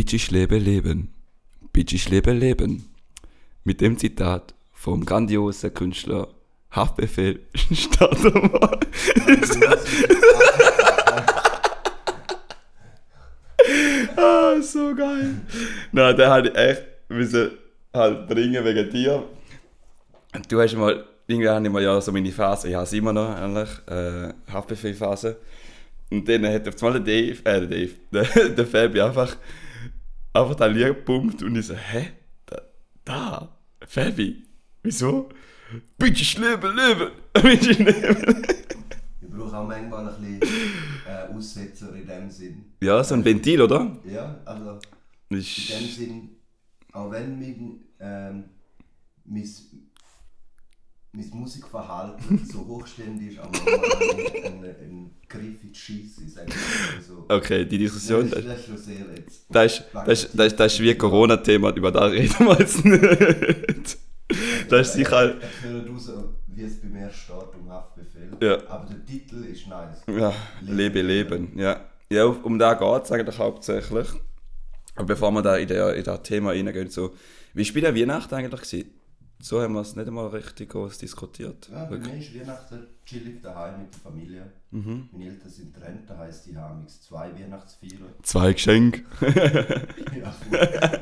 Bitch, ich lebe Leben. Bitch, ich lebe Leben. Mit dem Zitat vom grandiosen Künstler Haftbefehl wir. ah, so geil. Nein, den hatte ich echt müssen halt bringen wegen dir. Du hast mal, irgendwie habe ich mal ja so meine Phase, ich habe es immer noch eigentlich, äh, Haftbefehl-Phase. Und dann hat auf einmal der Dave, äh, der Dave, der, der Fabi einfach, einfach da Lied gepumpt und ich so, hä? Da, da Fabi, wieso? Bitte ich lebe, lebe, bitte ich lebe. Ich brauche auch manchmal ein bisschen äh, Aussetzer in dem Sinn. Ja, so ein Ventil, oder? Ja, also in dem Sinn, auch wenn mein, ähm, mein, mein Musikverhalten so hochständig ist, aber ein, ein, ein Griff in die Scheisse, sag ich so. okay, die Diskussion, das, ist- das ist schon sehr jetzt. das ist, das ist, das ist, das ist wie ein Corona-Thema, über das reden wir jetzt nicht. Das ist sicher, Ich höre raus, wie es bei mir steht im Haftbefehl. Ja. Aber der Titel ist nice. ja, lebe, leben, ja. Ja, um da geht es eigentlich hauptsächlich. Aber bevor wir da in das in das Thema reingehen, so, wie war bei der Weihnachten eigentlich? Gewesen? So haben wir es nicht einmal richtig groß diskutiert. Ja, bei Wirklich. mir ist Weihnachten chillig daheim mit der Familie. Mhm. Meine Eltern sind getrennt, das heisst, die haben jetzt zwei Weihnachtsfeiern. Zwei Geschenke. ja,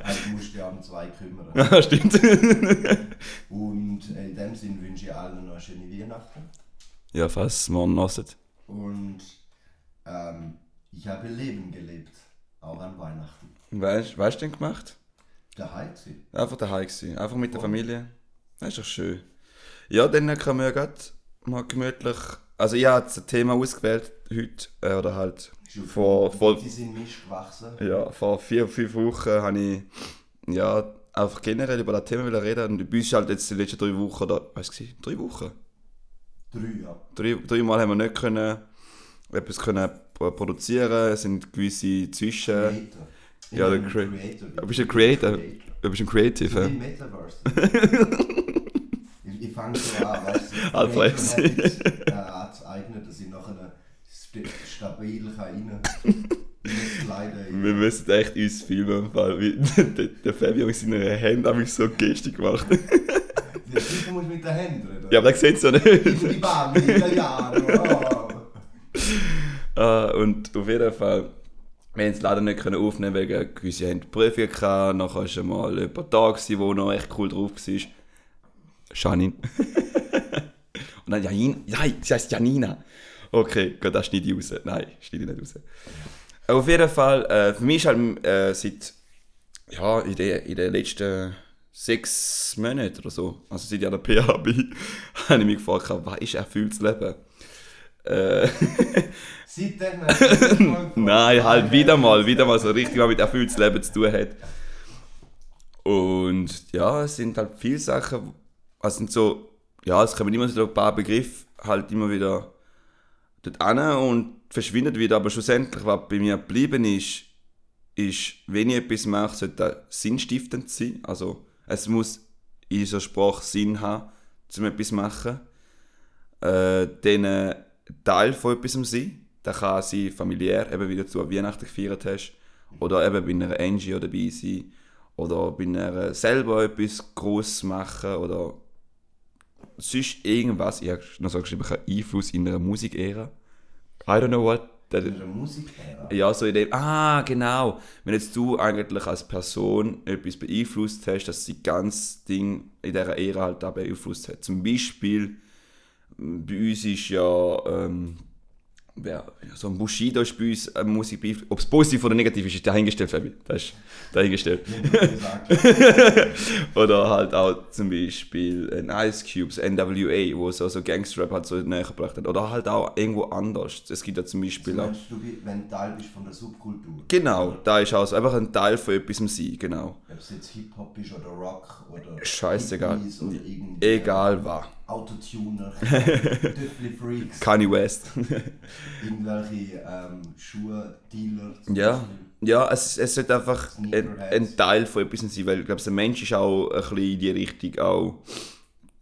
also du musst dich ja um zwei kümmern. Ja, stimmt. Und in dem Sinn wünsche ich allen noch eine schöne Weihnachten. ja, fast, morgen lassen. Und ähm, ich habe Leben gelebt, auch an Weihnachten. Weißt du, was hast du denn gemacht? Daheim gewesen. Einfach daheim gewesen. Einfach mit der Oh. Familie. Das ist doch schön. Ja, dann können wir ja grad mal gemütlich. Also, ich habe jetzt ein Thema ausgewählt heute. Äh, oder halt vor, vor, Sie sind misch gewachsen. ja, vor vier, fünf Wochen habe ich ja, einfach generell über das Thema reden. Und bei uns ist halt jetzt die letzten drei Wochen, oder was war? Drei Wochen? Drei, ja. Drei, dreimal haben wir nicht können, etwas können pro- produzieren. Es sind gewisse Zwischen. Creator. Ja, bin der ein Crea- Creator. Du bist ein Creator. Du bist ein Creative. Metaverse. ich ich fange so an, weißt du. Habits, äh, anzueignen, dass ich nachher st stabil kann rein reinsliden Wir müssen echt uns filmen, wie der, Fabio mit seinen Händen ich so Gestik gemacht. Ja, sicher musst du mit den Händen reden. ja, aber das sieht es ja Die nicht. Bambi, Italiano. Oh. Ah, und auf jeden Fall, wir haben es leider nicht können aufnehmen wegen gewisse haben Prüfungen gehabt. Nachher war mal jemand da, gewesen, wo noch echt cool drauf war. Janine. Und dann Janine. Nein, sie heißt Janina. Okay, gut, das schneide ich raus. Nein, schneide ich nicht raus. Auf jeden Fall, äh, für mich ist halt äh, seit ja, in den, in den letzten sechs Monaten oder so, also seit ich an der PH bin, habe ich mich gefragt, was ist erfülltes Leben? Äh, Seitdem Nein, halt wieder mal, wieder mal so richtig mal mit erfülltes Leben zu tun hat. Und ja, es sind halt viele Sachen, also sind so, ja, es kommen immer so ein paar Begriffe halt immer wieder dort an und verschwindet wieder, aber schlussendlich, was bei mir geblieben ist, ist, wenn ich etwas mache, sollte das sinnstiftend sein. Also es muss in unserer Sprache Sinn haben, um etwas zu machen. Äh, dann ein Teil von etwas sein. Das kann sein familiär, eben wie du zu Weihnachten gefeiert hast. Oder eben bei einer NGO dabei sein. Oder bei einer selber etwas groß machen. Oder sonst irgendwas. Ich habe noch so geschrieben, Einfluss in einer Musikära. I don't know what. that In der Musik her. ja, so in dem, ah, genau. Wenn jetzt du eigentlich als Person etwas beeinflusst hast, dass sie ganz Ding in dieser Ära halt auch beeinflusst hat. Zum Beispiel, m, bei uns ist ja, ähm, ja, so ein Bushido ist bei uns eine Musik beeinflusst. Ob es positiv oder negativ ist, ist dahingestellt, Fabi. Das ist dahingestellt. Oder halt auch zum Beispiel ein Ice Cubes, NWA, wo so, so Gangster-Rap halt so näher gebracht hat. Oder halt auch irgendwo anders. Es gibt ja zum Beispiel Du auch... meinst, du, wenn du Teil bist von der Subkultur. Genau, da ist also einfach ein Teil von etwas sein, genau. Ob es jetzt Hip-Hop ist oder Rock oder Scheißegal. Oder Egal was. Autotuner, Düffli-Freaks, Kanye West. irgendwelche ähm, Schuhe-Dealer. zum ja, ja es, es sollte einfach ein, ein Teil von etwas sein, weil ich glaube, der Mensch ist auch ein bisschen in die Richtung auch.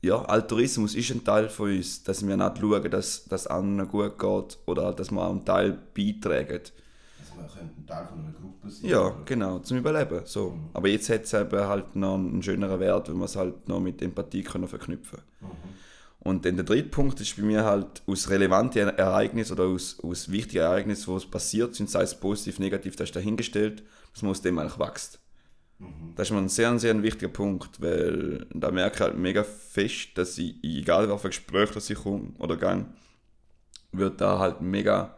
Ja, Altruismus ist ein Teil von uns, dass wir nicht schauen, dass das anderen gut geht oder dass wir auch einen Teil beitragen. Man könnte ein Teil von einer Gruppe sein. Ja, oder? genau, zum Überleben. So. Mhm. Aber jetzt hat es eben halt noch einen schöneren Wert, wenn wir es halt noch mit Empathie können verknüpfen Mhm. Und dann der dritte Punkt ist bei mir halt aus relevanten Ereignissen oder aus, aus wichtigen Ereignissen, wo es passiert sind, sei es positiv, negativ, das ist dahingestellt, dass man aus dem eigentlich wächst. Mhm. Das ist mir ein sehr, sehr wichtiger Punkt, weil da merke ich halt mega fest, dass ich, egal auf ein Gespräch, das ich komme oder gang, wird da halt mega,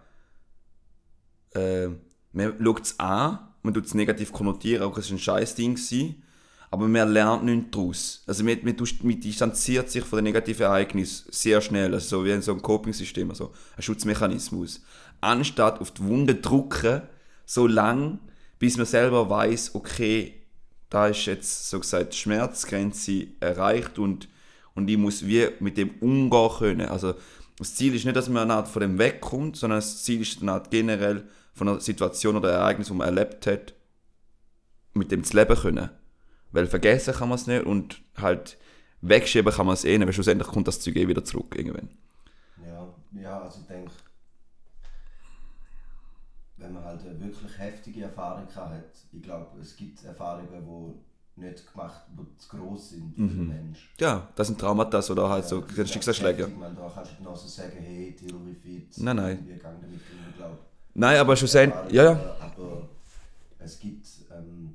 äh, man schaut es an, man tut es negativ konnotieren, auch es ist ein scheiß Ding gewesen, aber man lernt nichts daraus. Also man, man, man distanziert sich von den negativen Ereignissen sehr schnell, also so wie in so einem Coping-System, also ein Schutzmechanismus. Anstatt auf die Wunde drücken, so lang, bis man selber weiß, okay, da ist jetzt so gesagt die Schmerzgrenze erreicht und, und ich muss wie mit dem umgehen können. Also das Ziel ist nicht, dass man von dem wegkommt, sondern das Ziel ist Art generell von einer Situation oder Ereignis, die man erlebt hat, mit dem zu leben können. Weil vergessen kann man es nicht und halt wegschieben kann man es eh nicht, weil schlussendlich kommt das Zeug eh wieder zurück irgendwann. Ja, ja, also ich denke, wenn man halt eine wirklich heftige Erfahrung hat, ich glaube, es gibt Erfahrungen, die nicht gemacht, die zu gross sind für den Mensch. Ja, das sind Traumata oder halt so das ist Schicksalsschläge. man, Da kannst du genauso sagen, hey, Tilo, wie fit, Nein, nein. wir gehen damit um, glaube. Nein, aber schlussendlich, ja, ja. Aber es gibt ähm,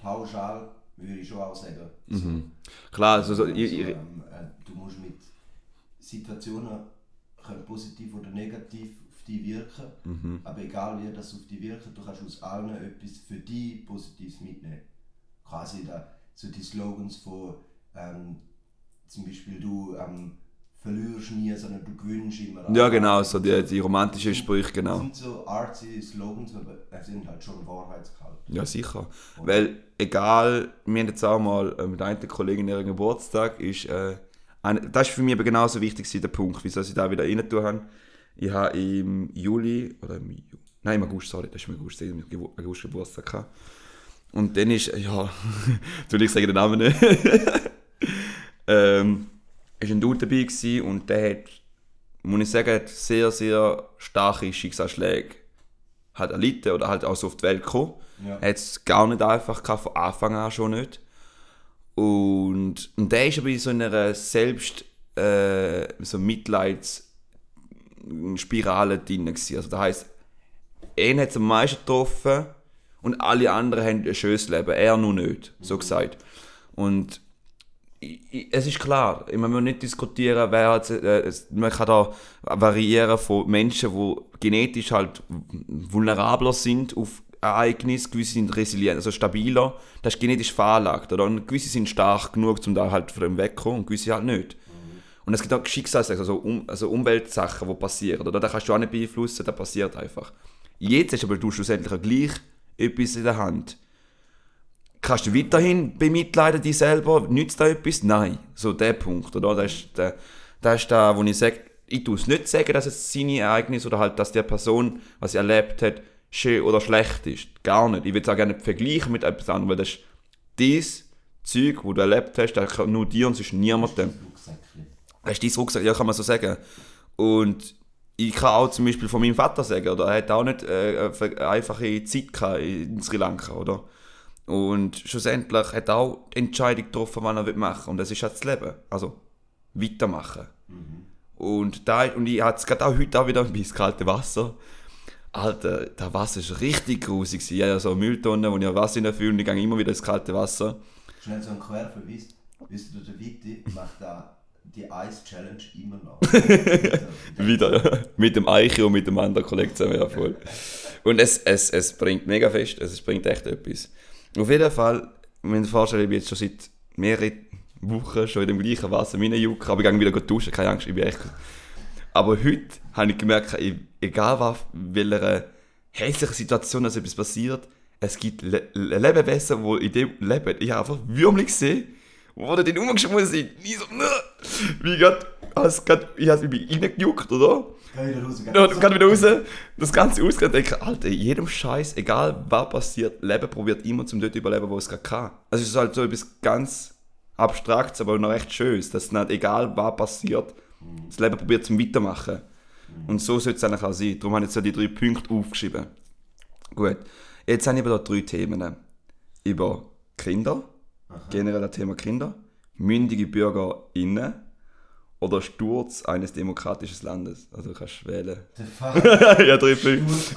pauschal, würde ich schon auch sagen, Mhm. Klar, also, so, also, ich, ähm, äh, du musst mit Situationen können positiv oder negativ auf dich wirken, Mhm. aber egal wie das auf dich wirkt, du kannst aus allen etwas für dich Positives mitnehmen. Quasi da, so die Slogans von ähm, zum Beispiel du ähm, verlierst nie, sondern du gewinnst immer. ja genau, so die, die romantischen Sprüche, Das genau. sind so artsy Slogans, aber sie sind halt schon Wahrheitsgehalt. Ja, sicher. Weil, egal, wir haben jetzt auch mal äh, mit einer Kollegin ihren Geburtstag, ist, äh, ein, das ist für mich aber genauso wichtig der Punkt, wieso ich da wieder rein tun habe. Ich habe im Juli, oder im Ju nein, im August, sorry, das ist im August, ich habe August Geburtstag gehabt. Und dann ist, ja, soll ich sagen den Namen nicht, ähm, ist ein Dude dabei gewesen und der hat, muss ich sagen, hat sehr, sehr starke Schicksalsschläge hat erlitten oder halt auch so auf die Welt gekommen. Ja. Er hat es gar nicht einfach gehabt, von Anfang an schon nicht. Und, und der ist aber in so einer Selbst, äh, so Mitleidsspirale drin gewesen. Also das heisst, ihn hat es am meisten getroffen und alle anderen haben ein schönes Leben, er nur nicht, so gesagt. Und es ist klar, man muss nicht diskutieren, wer hat, äh, man kann da variieren von Menschen, die genetisch halt vulnerabler sind auf Ereignisse, gewisse sind resilient, also stabiler, das ist genetisch veranlagt, oder? Und gewisse sind stark genug, um da halt von dem wegzukommen und gewisse halt nicht. Und es gibt auch Schicksalssachen, also, um, also Umweltsachen, die passieren, oder? Das kannst du auch nicht beeinflussen, das passiert einfach. Jetzt hast aber du schlussendlich gleich etwas in der Hand kannst du weiterhin bemitleiden dich selber? Nützt da etwas? Nein. So der Punkt, oder? Das ist der, das ist da, wo ich sage, ich tue es nicht sagen, dass es seine Ereignis oder halt, dass die Person, was sie erlebt hat, schön oder schlecht ist. Gar nicht. Ich will es auch gerne vergleichen mit etwas anderem, weil das ist dieses Zeug, wo du erlebt hast, das kann nur dir und sonst niemandem. Das ist dein Rucksack, ja, kann man so sagen. Und ich kann auch zum Beispiel von meinem Vater sagen, oder? Er hat auch nicht äh, eine einfache Zeit gehabt in Sri Lanka, oder? Und schlussendlich hat er auch die Entscheidung getroffen, was er will machen Und das ist halt das Leben. Also, weitermachen. Und, da, und ich hatte es gerade auch heute auch wieder ins kalte Wasser. Alter, das Wasser ist richtig grusig. Ich habe ja so eine Mülltonne, wo ich Wasser reinfülle und ich gehe immer wieder ins kalte Wasser. Schnell so ein Querverweis. Wisst ihr, der Viti macht da die Ice Challenge immer noch. Wieder, ja. Mit dem Eiche und mit dem anderen Kollegen zusammen, ja voll. Und es, es, es bringt mega fest, es bringt echt etwas. Auf jeden Fall, muss mir vorstellen, ich bin jetzt schon seit mehreren Wochen schon in dem gleichen Wasser reinjucken, aber ich gehe wieder duschen, keine Angst, ich bin echt... Aber heute habe ich gemerkt, egal was, welcher hässlichen Situation also etwas passiert, es gibt Le Le Lebewesen, die in dem leben. Ich habe einfach Würmchen gesehen, die da drin rumgeschwommen sind. Ich so, wie grad, als grad, ich habe mich reingejuckt, oder? Geh wieder raus, geh Ja, dann wieder raus, das Ganze ausgehen und denke, Alter, in jedem Scheiß, egal was passiert, Leben probiert immer zum dort überleben, wo es gerade kann. Also es ist halt so etwas ganz Abstraktes, aber noch recht Schönes, dass nicht egal was passiert, das Leben probiert zum Weitermachen. Und so sollte es eigentlich auch sein. Darum habe ich jetzt so die drei Punkte aufgeschrieben. Gut. Jetzt habe ich aber da drei Themen. Über Kinder, generell das Thema Kinder, mündige BürgerInnen oder Sturz eines demokratischen Landes. Also du kannst wählen. Der Fuck. ja, drei Punkte.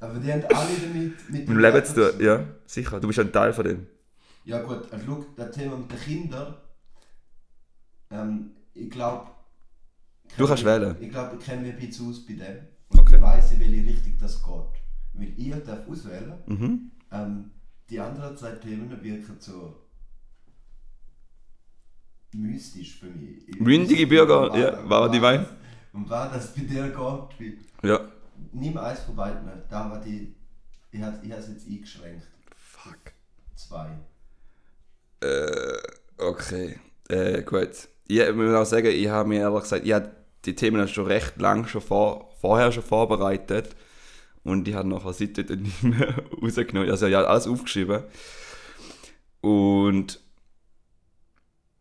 Aber die haben alle damit mit dem Leben zu tun. Ja, sicher. Du bist ein Teil von dem. Ja gut, also schau, das Thema mit den Kindern, ähm, ich glaube... Du kannst wählen. Ich glaube, ich kenne mich ein bisschen aus bei dem. Und Okay. ich weiss, in welche Richtung das geht. Weil ich darf auswählen. Mhm. Ähm, die anderen zwei Themen wirken so mystisch für mich. Ich nicht, Bürger, ja, um war die Wein? Um was das bei dir geht. Weil Ja. nimm eins von beiden. Da war die... Ich habe ich es jetzt eingeschränkt. Fuck. Zwei. Äh, okay. Äh, gut. Ja, ich muss auch sagen, ich habe mir ehrlich gesagt, ich habe die Themen schon recht lang schon vor, vorher schon vorbereitet. Und ich habe nachher seitdem nicht mehr rausgenommen. Also ich habe alles aufgeschrieben. Und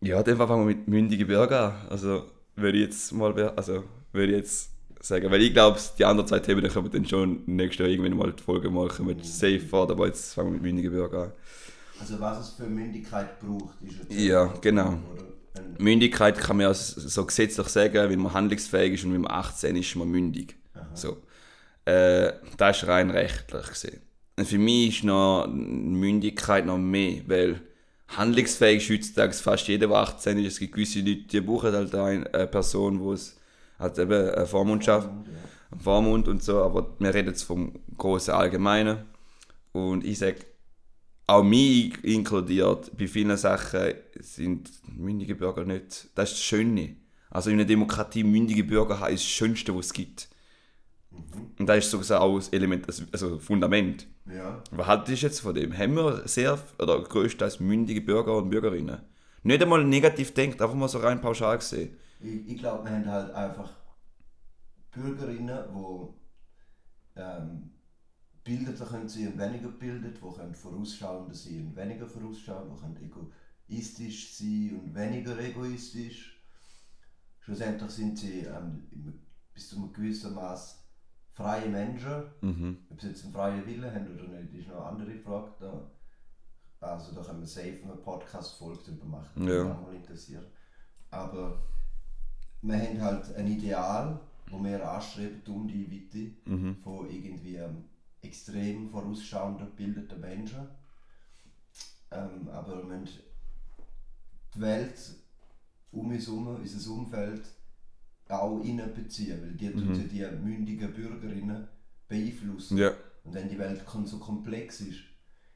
ja, dann fangen wir mit mündigen Bürger an. Also würde ich jetzt mal, also würde ich jetzt sagen, weil ich glaube, die anderen zwei Themen, können wir dann schon nächstes Jahr irgendwann mal die Folge machen mit safe vor, aber jetzt fangen wir mit mündigen Bürger an. Also was es für Mündigkeit braucht, ist jetzt Ja, genau. Mündigkeit kann man ja so gesetzlich sagen, wenn man handlungsfähig ist und wenn man 18 ist, ist man mündig. So. Äh, das ist rein rechtlich gesehen. Und für mich ist noch Mündigkeit noch mehr, weil handlungsfähig ist heutzutage fast jeder, der 18 ist. Es gibt gewisse Leute, die brauchen halt eine eine Person, die es halt eben eine Vormundschaft, einen Vormund und so, aber wir reden jetzt vom großen Allgemeinen. Und ich sage, auch mich inkludiert, bei vielen Sachen sind mündige Bürger nicht. Das ist das Schöne. Also in einer Demokratie mündige Bürger haben ist das Schönste, was es gibt. Und das ist sozusagen auch das Element, also Fundament. ja. Was haltest du jetzt von dem? Haben wir sehr, oder größtenteils mündige Bürger und Bürgerinnen? Nicht einmal negativ denkt, einfach mal so rein pauschal gesehen. Ich, ich glaube, wir haben halt einfach Bürgerinnen, die ähm, bildeter können sein und weniger bildet, die können vorausschauender sein und weniger vorausschauen, die können egoistisch sein und weniger egoistisch. Schlussendlich sind sie ähm, bis zu einem gewissen Maß freie Menschen. Mhm. Ob sie jetzt einen freien Willen haben oder nicht, ist noch eine andere Frage. Da, also da können wir safe eine Podcast-Folge darüber machen, Ja. auch mal interessiert. Aber wir haben halt ein Ideal, wo wir anstreben, um die Weite Mhm. von irgendwie extrem vorausschauenden, gebildeten Menschen. Ähm, aber wir müssen die Welt um uns herum, unser Umfeld, auch beziehen, weil die Mhm. ja die mündigen Bürgerinnen beeinflussen. Ja. Und wenn die Welt so komplex ist,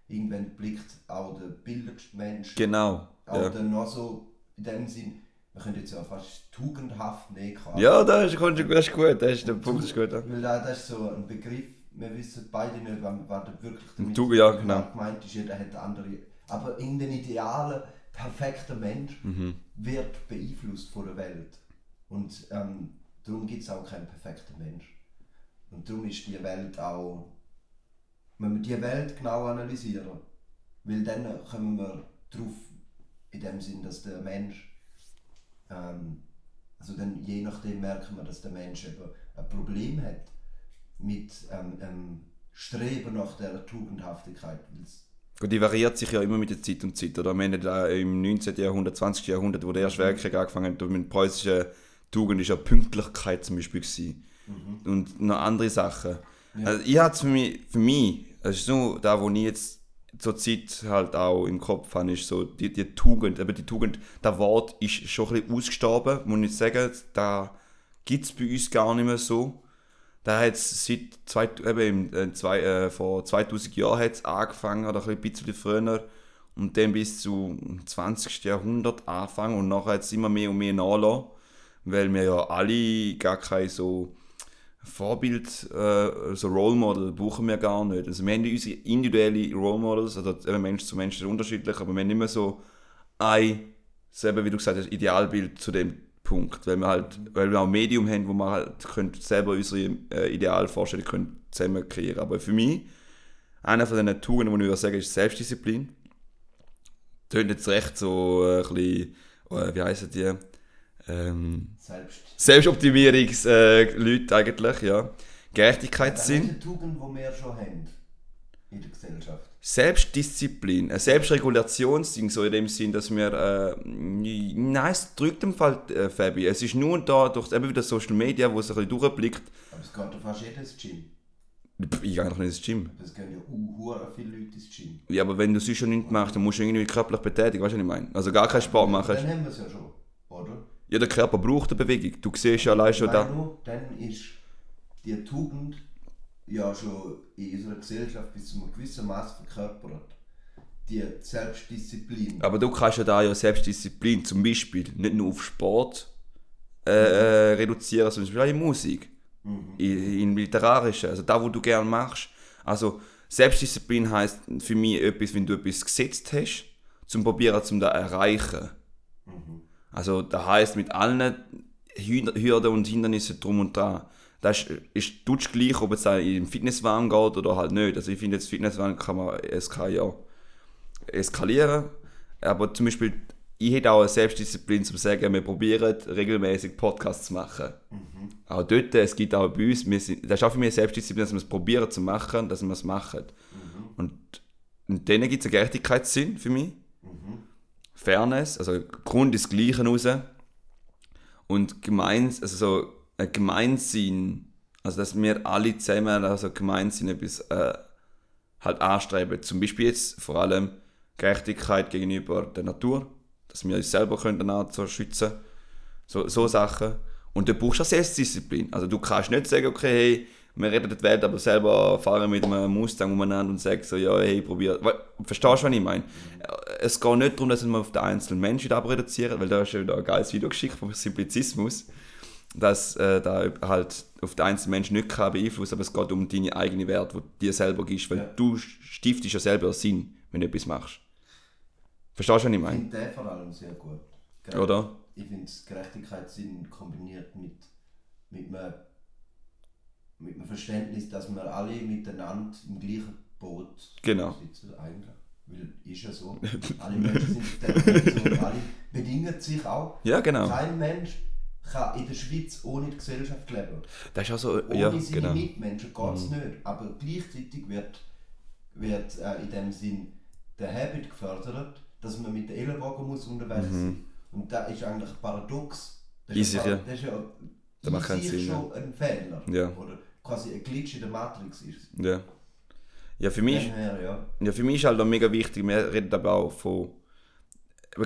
irgendwann blickt auch der bildendste Mensch Genau. auch Ja, dann noch so in dem Sinn, wir können jetzt ja fast tugendhaft nehmen. ja das, ist, das ist gut, das ist, der Punkt ist gut. Ja. Weil da, das ist so ein Begriff, wir wissen beide nicht, was, da wirklich damit Tu- ja, genau. gemeint ist. Jeder hat andere. Aber in den idealen, perfekten Mensch Mhm. wird beeinflusst von der Welt. Und ähm, darum gibt es auch keinen perfekten Mensch. Und darum ist die Welt auch, wenn wir die Welt genau analysieren, weil dann kommen wir drauf, in dem Sinn, dass der Mensch, ähm, also dann je nachdem merken wir, dass der Mensch eben ein Problem hat mit ähm, ähm, Streben nach der Tugendhaftigkeit. Gut, die variiert sich ja immer mit der Zeit und Zeit. Oder? Wir haben im 19. Jahrhundert, 20. Jahrhundert, wo der Erste Weltkrieg angefangen hat, mit der preußischen Tugend ist ja Pünktlichkeit zum Beispiel gewesen. Und noch andere Sachen. Also ich hatte für mich, für mich, das ist so da, wo ich jetzt zur Zeit halt auch im Kopf habe, ist so die, die Tugend, aber die Tugend, das Wort ist schon ein bisschen ausgestorben, muss ich sagen, da gibt es bei uns gar nicht mehr so. Da hat es seit zwei, eben im, äh, zwei, äh, vor 2000 Jahren hat's angefangen, oder ein bisschen früher, und dann bis zum 20. Jahrhundert angefangen und nachher hat es immer mehr und mehr nachgelassen, weil wir ja alle gar kein so Vorbild, äh, so Role Model brauchen wir gar nicht. Also wir haben unsere individuelle Role Models, also Mensch zu Mensch ist unterschiedlich, aber wir haben nicht mehr so ein, selber wie du gesagt hast, Idealbild zu dem Punkt, weil wir halt, weil wir auch ein Medium haben, wo wir halt können selber unsere äh, Idealvorstellungen können zusammen kreieren. Aber für mich, einer von den Tugenden, die ich sagen, ist Selbstdisziplin. Tönt jetzt recht so äh, ein bisschen, äh, wie heissen die, ähm, Selbst. Selbstoptimierungsleute äh, eigentlich, ja. Gerechtigkeitssinn. Das ist eine Tugend, die wir schon haben in der Gesellschaft. Selbstdisziplin, ein Selbstregulationsding, so in dem Sinn, dass wir, äh, nein, es drückt im Fall, äh, Fabi, es ist nur da, durch eben wieder Social Media, wo es ein bisschen durchblickt, Aber es geht doch fast jedes Gym. Pff, ich gehe noch nicht ins Gym. Es gehen ja uh, viele Leute ins Gym. Ja, aber wenn du sonst schon nichts machst, dann musst du irgendwie körperlich betätigen, weißt du, was ich meine? Also gar keinen Sport machen. Dann haben wir es ja schon, oder? Ja, der Körper braucht eine Bewegung. Du siehst ja allein schon da. dann ist die Tugend ja schon in unserer Gesellschaft bis zu einem gewissen Maß verkörpert. Die Selbstdisziplin. Aber du kannst ja da ja Selbstdisziplin zum Beispiel nicht nur auf Sport äh, äh, reduzieren, sondern zum Beispiel auch in Musik, in, in literarischen, also da, wo du gerne machst. Also Selbstdisziplin heißt für mich etwas, wenn du etwas gesetzt hast, zum probieren, zum da erreichen. Also das heißt mit allen Hü- Hürden und Hindernissen drum und dran. Das ist, ist gleich, ob es im Fitnesswagen geht oder halt nicht. Also ich finde jetzt Fitnesswagen kann man, es kann ja eskalieren. Aber zum Beispiel, ich hätte auch eine Selbstdisziplin zum sagen, wir probieren regelmäßig Podcasts zu machen. Auch dort, es gibt auch bei uns, wir sind, das ist auch für mich eine Selbstdisziplin, dass wir es probieren zu machen, dass wir es machen. Und, und dann gibt es einen Gerechtigkeitssinn für mich. Fairness, also Grund ist Gleiche raus. Und gemeins, also so ein Gemeinsinn, also dass wir alle zusammen, also Gemeinsinn etwas äh, halt anstreben. Zum Beispiel jetzt vor allem Gerechtigkeit gegenüber der Natur, dass wir uns selber können so schützen so, so Sachen. Und du brauchst auch Selbstdisziplin. Also du kannst nicht sagen, okay, hey, wir retten die Welt, aber selber fahren mit einem Mustang umeinander und sagen so, ja, hey, probier. Weil, Verstehst du, was ich meine? Es geht nicht darum, dass wir auf den einzelnen Menschen wieder reduzieren, weil da ist ja wieder ein geiles Video geschickt vom Simplizismus, dass äh, da halt auf den einzelnen Menschen nicht kann beeinflussen aber es geht um deine eigene Werte, die du dir selber gibst, weil Ja. du stiftest ja selber Sinn, wenn du etwas machst. Verstehst du, was ich Ich meine? finde den vor allem sehr gut. Gere- Oder? Ich finde Gerechtigkeitssinn kombiniert mit, mit, einem, mit einem Verständnis, dass wir alle miteinander im gleichen Boot Genau. sitzen. Eigentlich. Weil ist ja so. Alle Menschen sind auf der Welt so und alle bedingen sich auch. Ja, genau. Kein Mensch kann in der Schweiz ohne die Gesellschaft leben. Das ist auch so, Ohne ja, seine genau. Mitmenschen geht es nicht. Aber gleichzeitig wird, wird äh, in dem Sinn der Habit gefördert, dass man mit den Ellenbogen muss unterwegs sein Und da ist eigentlich ein Paradox. Das Ist ist, Mhm. ja. das ist ja Das macht in keinen Sinn, schon ein Fehler. Ja. Oder quasi ein Glitch in der Matrix ist. Ja. Ja, für mich, Daher, ja. ja, für mich ist halt auch mega wichtig, wir reden aber auch von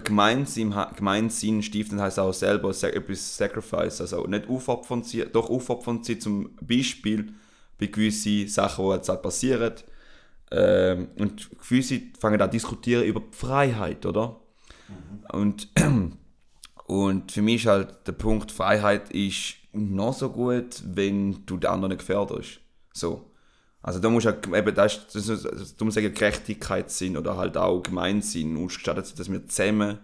Gemeinsinn, Gemeinsinn stiften heißt auch selber etwas Sacrifice, also nicht aufopfern doch aufopfern sie zum Beispiel bei gewissen Sachen, die jetzt halt passieren. Ähm, und gewisse fangen an diskutieren über die Freiheit, oder? Und, und für mich ist halt der Punkt, Freiheit ist noch so gut, wenn du den anderen nicht gefährdest. So. Also da musst du ja, eben, das das das darum sagen, Gerechtigkeitssinn oder halt auch Gemeinsinn ausgestattet sind, dass wir zusammen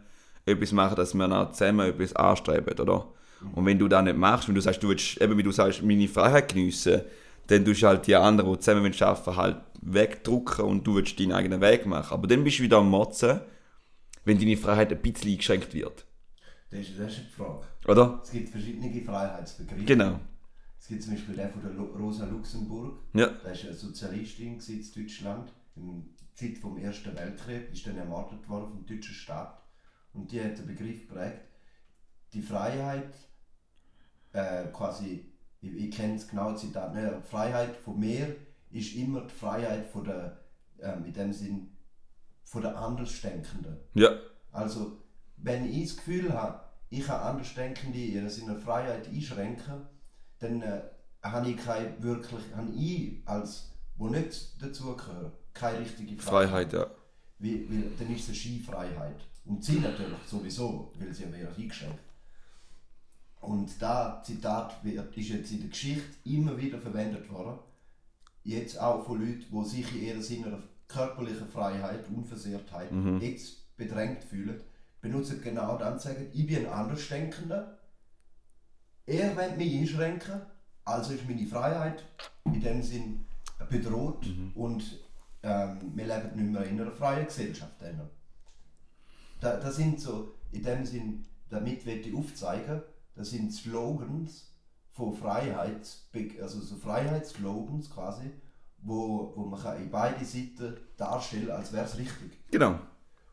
etwas machen, dass wir auch zusammen etwas anstreben, oder? Und wenn du das nicht machst, wenn du sagst, du willst, eben wie du sagst, meine Freiheit geniessen, dann tust du halt die anderen, die zusammen arbeiten, halt wegdrücken und du willst deinen eigenen Weg machen. Aber dann bist du wieder am Motzen, wenn deine Freiheit ein bisschen eingeschränkt wird. Das ist, das ist die Frage. Oder? Es gibt verschiedene Freiheitsbegriffe. Genau. Es gibt zum Beispiel den von der Rosa Luxemburg. Ja. Das war eine Sozialistin in Deutschland. In der Zeit vom Ersten Weltkrieg ist dann ermordet worden vom deutschen Staat. Und die hat den Begriff geprägt, die Freiheit, äh, quasi, ich, ich kenne das genaue Zitat die Freiheit von mir ist immer die Freiheit von der, ähm, in dem Sinn, von der Andersdenkenden. Ja. Also, wenn ich das Gefühl habe, ich kann Andersdenkende in ihrer seiner Freiheit einschränken, dann äh, habe ich keine wirklich, habe ich als, wo nicht dazugehöre, keine richtige Freiheit. Freiheit, ja. Weil, weil, dann ist es eine Skifreiheit. Und sie natürlich sowieso, weil sie wäre eingeschränkt. Und das Zitat wird, ist jetzt in der Geschichte immer wieder verwendet worden. Jetzt auch von Leuten, die sich in ihrer Sinne körperlichen Freiheit, Unversehrtheit jetzt bedrängt fühlen, benutzen genau dann sagen, ich bin ein Andersdenkender. Er will mich einschränken, also ist meine Freiheit in dem Sinn bedroht und ähm, wir leben nicht mehr in einer freien Gesellschaft. Da, das sind so in dem Sinn damit will ich aufzeigen, das sind Slogans von Freiheit, also so Freiheitsslogans quasi, wo, wo man kann in beide Seiten darstellen als wäre es richtig. Genau.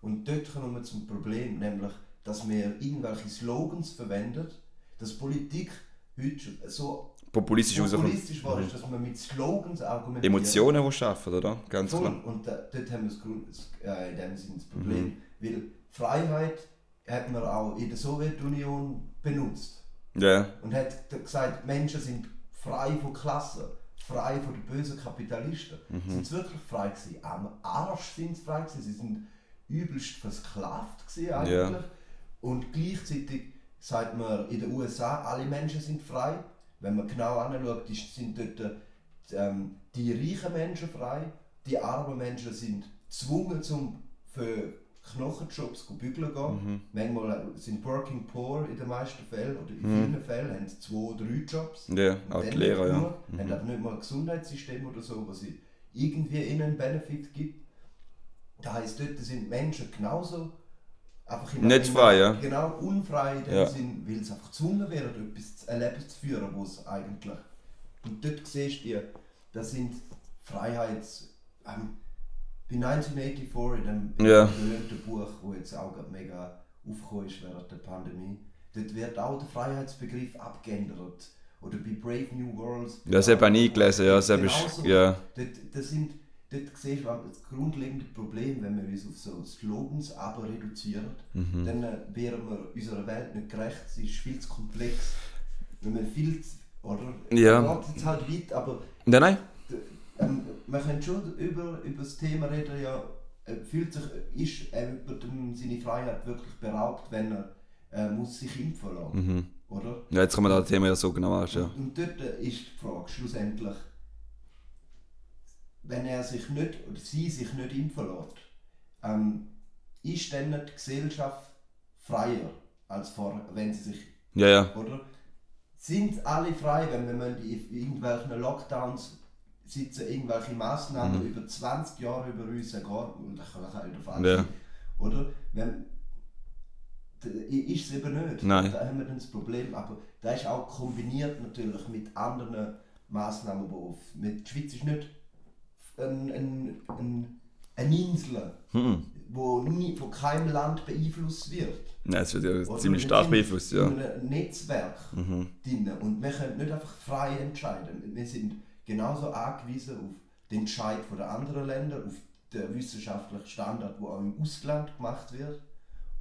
Und dort kommen wir zum Problem, nämlich, dass wir irgendwelche Slogans verwenden, dass Politik heute schon so Populistisch populistisch war, ist, dass man mit Slogans argumentiert. Emotionen, die schaffen, oder? Ganz Voll. klar. Und da, dort haben wir das Grund, äh, in dem Sinne das Problem. Mhm. Weil Freiheit hat man auch in der Sowjetunion benutzt. Ja. Und hat gesagt, Menschen sind frei von Klassen, frei von den bösen Kapitalisten. Mhm. Sind sie wirklich frei gewesen? Am Arsch sind sie frei gewesen. Sie sind übelst versklavt gewesen eigentlich. Ja. Und gleichzeitig sagt man in den USA, alle Menschen sind frei. Wenn man genau anschaut, sind dort ähm, die reichen Menschen frei, die armen Menschen sind gezwungen, zum für Knochenjobs zu bügeln gehen. Mhm. Manchmal sind Working Poor in den meisten Fällen, oder in vielen Fällen haben sie zwei, drei Jobs. Ja, auch die Lehrer, nicht ja. genug, Haben aber nicht mal ein Gesundheitssystem oder so, was sie irgendwie ihnen einen Benefit gibt. Das heisst, dort sind Menschen genauso einfach in Nicht frei, ja. Genau, unfrei Ja. Sinn, weil sie einfach gezwungen werden, etwas zu, ein Leben zu führen, wo es eigentlich. Und dort siehst du, das sind Freiheits. Ähm, bei 1984 in dem berühmten Buch, wo jetzt auch mega aufgekommen ist während der Pandemie, dort wird auch der Freiheitsbegriff abgeändert. Oder bei Brave New Worlds. Ja, das habe ich nie gelesen, ja. Das ich, Genauso. ja. Dort, das sind, dort siehst du das grundlegende Problem, wenn wir uns auf so Slogans aber reduzieren, Mhm. dann äh, wären wir unserer Welt nicht gerecht. Sie ist viel zu komplex. Wenn wir viel zu, oder? Ja. Jetzt halt weit, aber Nein, nein. ähm, man kann schon über, über das Thema reden, ja, äh, fühlt sich, ist er über dem, seine Freiheit wirklich beraubt, wenn er äh, muss sich impfen lassen, Mhm. oder? Ja, jetzt kann man das Thema ja so genau anschauen. Und, und dort äh, ist die Frage schlussendlich, wenn er sich nicht oder sie sich nicht impfen lässt, ähm, ist dann nicht die Gesellschaft freier als vor, wenn sie sich, Ja, ja. oder? Sind alle frei, wenn wir in irgendwelchen Lockdowns sitzen, irgendwelche Massnahmen über 20 Jahre über uns ergehen, und das kann auch wieder falsch Ja. oder? Wenn, ist es eben nicht. Nein. Da haben wir dann das Problem. Aber das ist auch kombiniert natürlich mit anderen Massnahmen, wo auf, mit, die Schweiz ist nicht ein, ein, ein, eine Insel, Mhm. wo nie, von keinem Land beeinflusst wird. Nein, es wird ja Oder ziemlich stark beeinflusst, ja. In einem Netzwerk Mhm. drin und wir können nicht einfach frei entscheiden. Wir sind genauso angewiesen auf den Entscheid von den anderen Ländern, auf den wissenschaftlichen Standard, der auch im Ausland gemacht wird.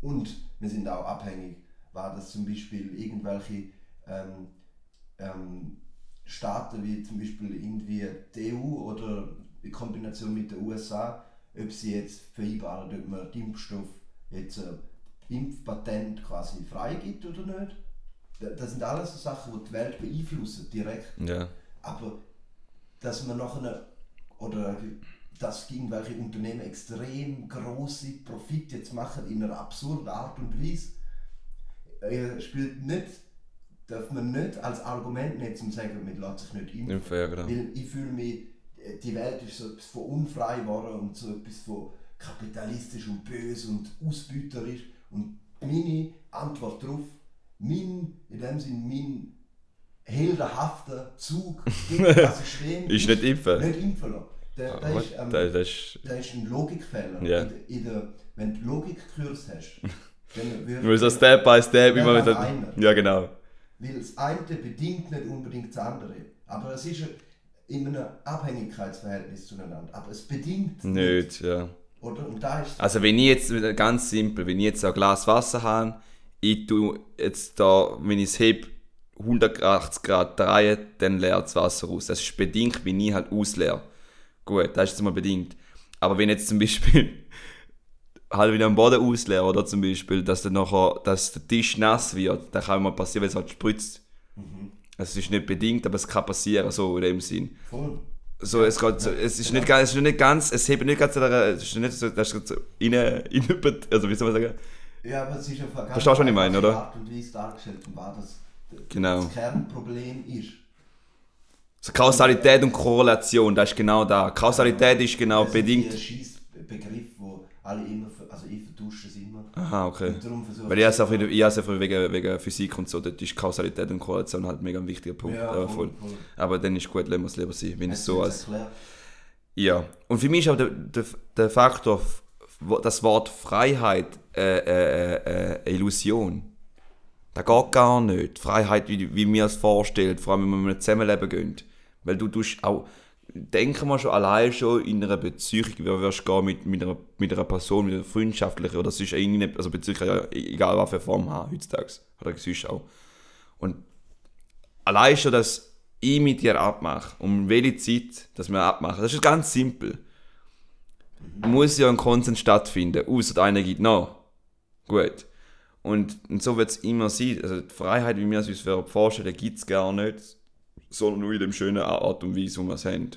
Und wir sind auch abhängig, war das zum Beispiel irgendwelche ähm, ähm, Staaten wie zum Beispiel irgendwie die EU oder in Kombination mit den USA, ob sie jetzt vereinbaren, ob man den Impfstoff jetzt äh, Impfpatent quasi freigibt oder nicht. Da- Das sind alles so Sachen, die die Welt beeinflussen, direkt. Ja. Aber dass man nachher oder dass irgendwelche Unternehmen extrem große Profite jetzt machen in einer absurden Art und Weise, äh, spielt nicht, darf man nicht als Argument nehmen, um zu sagen, man lässt sich nicht impfen. Fair, genau. Weil ich fühle mich, die Welt ist so etwas von unfrei geworden und so etwas von kapitalistisch und böse und ausbeuterisch. Und meine Antwort darauf, mein, in dem Sinn, mein heldenhafter Zug gegen das System Ist nicht impfen. Nicht impfen lassen. Der, der Aber ist, ähm, das, das ist. das ist ein Logikfehler. Ja. In, der- in der, wenn du Logikkurs hast, dann würde Nur so Step by Step immer wieder. Ja, genau. Weil das eine bedingt nicht unbedingt das andere. Aber es ist in einem Abhängigkeitsverhältnis zueinander. Aber es bedingt Nicht, ja. Oder? Und da ist Also wenn ich jetzt, ganz simpel, wenn ich jetzt ein Glas Wasser habe, ich tue jetzt da, wenn ich es heb, 180 Grad drehen, dann leert das Wasser aus. Das ist bedingt, wenn ich halt ausleere. Gut, das ist jetzt mal bedingt. Aber wenn jetzt zum Beispiel halt wieder am Boden ausleere, oder zum Beispiel, dass dann nachher, dass der Tisch nass wird, dann kann mal passieren, wenn es halt spritzt. Also Es ist nicht bedingt, aber es kann passieren, so in dem Sinn. voll. So, es, geht so, es ist nicht ganz, es ist nicht ganz, es hebt nicht ganz, zu der- es ist nicht so, das ist so rein, rein, also wie soll man sagen? Ja, aber es ist auf eine ganz Verstehst du, was ich meine, oder? Art und Weise dargestellt, und war das Genau. das Kernproblem ist. So Kausalität und Korrelation, das ist genau da. Kausalität ist genau Das ist bedingt. ein Scheißbegriff, wo alle immer, also ich vertusche es immer, Aha, okay. Und darum versuche Weil ich habe einfach, ich einfach wegen, wegen Physik und so, dort ist Kausalität und Korrelation halt mega ein wichtiger Punkt. Ja, Ja, voll, voll. Aber dann ist gut, lassen wir es lieber sein, wenn es so als... erklärt? Ja. Und für mich ist auch der, der, der Faktor, das Wort Freiheit äh, äh, äh, eine Illusion. Das geht gar nicht. Freiheit, wie, wie wir es vorstellen, vor allem wenn wir Zusammenleben gehen. Weil du tust auch, denken wir schon allein schon in einer Beziehung, wie wirst du mit, mit, einer, mit einer Person, mit einer freundschaftlichen oder sonst irgendeine, also Beziehung ja egal was für Form haben heutzutage. Oder sonst auch. Und allein schon, dass ich mit dir abmache, um welche Zeit, dass wir abmachen, das ist ganz simpel. Muss ja ein Konsens stattfinden, außer einer geht noch. Gut. Und, und so wird es immer sein. Also die Freiheit, wie wir es uns vorstellen, gibt es gar nicht, sondern nur in dem schönen Art und Weise, wo wir es haben.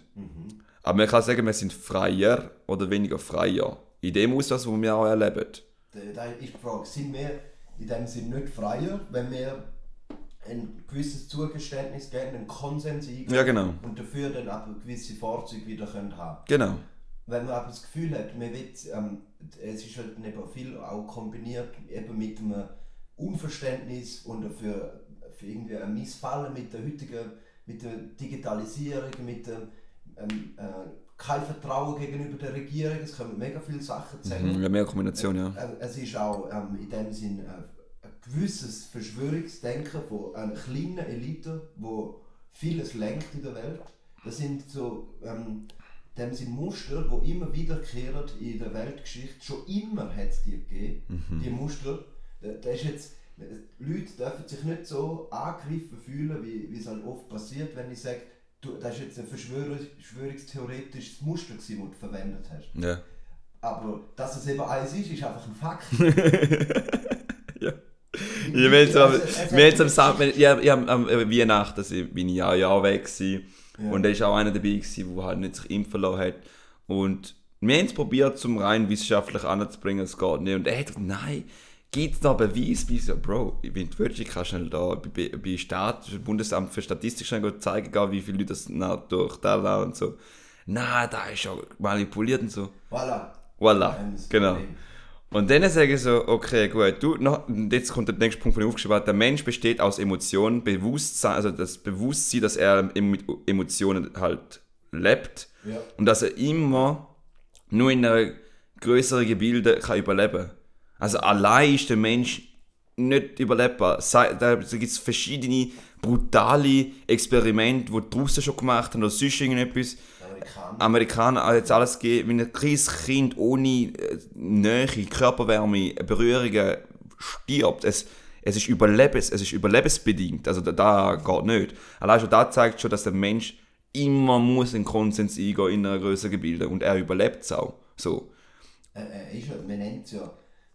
Aber man kann sagen, wir sind freier oder weniger freier. In dem Ausmaß, wo wir auch erleben. Da ist die Frage, sind wir in dem Sinne nicht freier, wenn wir ein gewisses Zugeständnis geben, einen Konsens eingehen Ja, genau. und dafür dann aber gewisse Fahrzeuge wieder können haben Genau. Wenn man aber das Gefühl hat, man will, ähm, es ist halt eben viel auch kombiniert eben mit einem Unverständnis und dafür für irgendwie ein Missfallen mit der heutigen mit der Digitalisierung, mit dem ähm, äh, kein Vertrauen gegenüber der Regierung, es kommen mega viele Sachen zusammen. Mhm, ja, mehr Kombination, ja. Äh, Es ist auch ähm, in dem Sinn äh, ein gewisses Verschwörungsdenken von einer kleinen Elite, wo vieles lenkt in der Welt. Das sind so ähm, dem Sinn Muster, die immer wiederkehren in der Weltgeschichte. Schon immer hat es die gegeben, die Muster. Da, da ist jetzt, äh, Leute dürfen sich nicht so angegriffen fühlen, wie, wie es halt oft passiert, wenn ich sage, du, das ist jetzt ein Verschwörungs verschwörungstheoretisches Muster, das du verwendet hast. ja. Aber dass es eben eins ist, ist einfach ein Fakt. Ja. Ich Also, es hat wir jetzt am mit Sam, Geschichte- ja, ja, am äh, Weihnachten also bin ich ja Jahr weg gewesen. Ja. und da ist auch einer dabei gewesen, der halt nicht sich impfen lassen hat und wir haben es probiert, zum rein wissenschaftlich anzubringen, es geht nicht und er hat gesagt, nein, gibt es da Beweis? Ich so, Bro, wenn du willst, ich kann schnell da bei, bei Staat, Bundesamt für Statistik schnell zeigen, wie viele Leute das na, durch da und so. Nein, da ist schon manipuliert und so. Voilà. Voilà, genau. Problem. Und dann sage ich so, okay, gut, du, noch, jetzt kommt der nächste Punkt, den ich aufgeschrieben habe. Der Mensch besteht aus Emotionen, Bewusstsein, also das Bewusstsein, dass er mit Emotionen halt lebt Ja. und dass er immer nur in einem größeren Gebilde kann überleben Also allein ist der Mensch nicht überlebbar. Da gibt es verschiedene brutale Experimente, die draußen schon gemacht haben oder sonst irgendetwas. Amerikaner. Amerikaner hat jetzt alles gegeben, wenn ein kleines Kind ohne äh, Nähe, Körperwärme, Berührungen stirbt. Es, es, ist überlebens, es ist überlebensbedingt. Also da, da geht nicht. Allein schon da zeigt schon, dass der Mensch immer muss einen Konsens eingehen in einer größeren Gebilde und er überlebt es auch. So. Er, er ist ja, man nennt es ja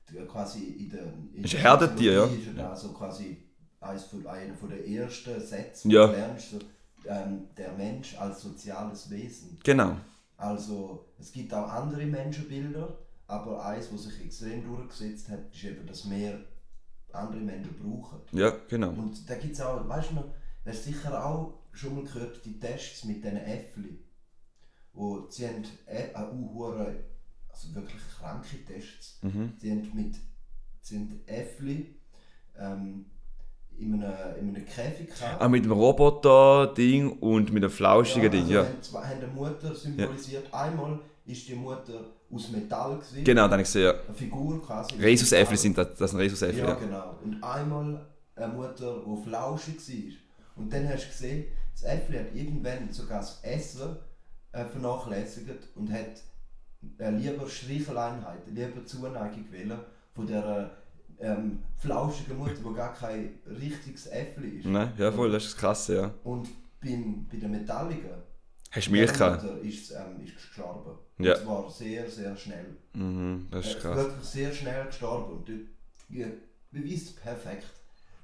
die- quasi in der. In Ist der ein Herdentier, ja. Ist ja also quasi eines von, einer von der ersten Sätze, Ja. du lernst, so, ähm, der Mensch als soziales Wesen. Genau. Also es gibt auch andere Menschenbilder, aber eins, was sich extrem durchgesetzt hat, ist eben, dass wir andere Menschen brauchen. Ja, genau. Und da gibt es auch, weißt du du hast sicher auch schon mal gehört, die Tests mit diesen Äffli. Wo sie haben äh, äh, hure, also wirklich kranke Tests. Mhm. Sie haben mit haben Äffli ähm, in, einem, in einem Käfig gehabt. Auch mit dem Roboter-Ding und mit dem flauschigen Ding, also ja. Haben, zwei, haben eine Mutter symbolisiert. Einmal ist die Mutter aus Metall gewesen, Genau, dann habe ich ja. eine Figur quasi. Rhesusäffli sind das, das sind Rhesusäffli, Ja, ja. genau. Und einmal eine Mutter, die flauschig war. Und dann hast du gesehen, das Äffli hat irgendwann sogar das Essen äh, vernachlässigt und hat äh, lieber Streicheleinheit, lieber Zuneigung wählen von der ähm, flauschigen Mutter, die gar kein richtiges Äffli ist. Nein, ja voll, das ist krass, ja. Und beim, bei den Metalligen, Hast du Milch der gehabt? Ist, ähm, ist gestorben. Ja. Und zwar sehr, sehr schnell. Mhm, das ist Er krass. wirklich sehr schnell gestorben und ja, beweist perfekt,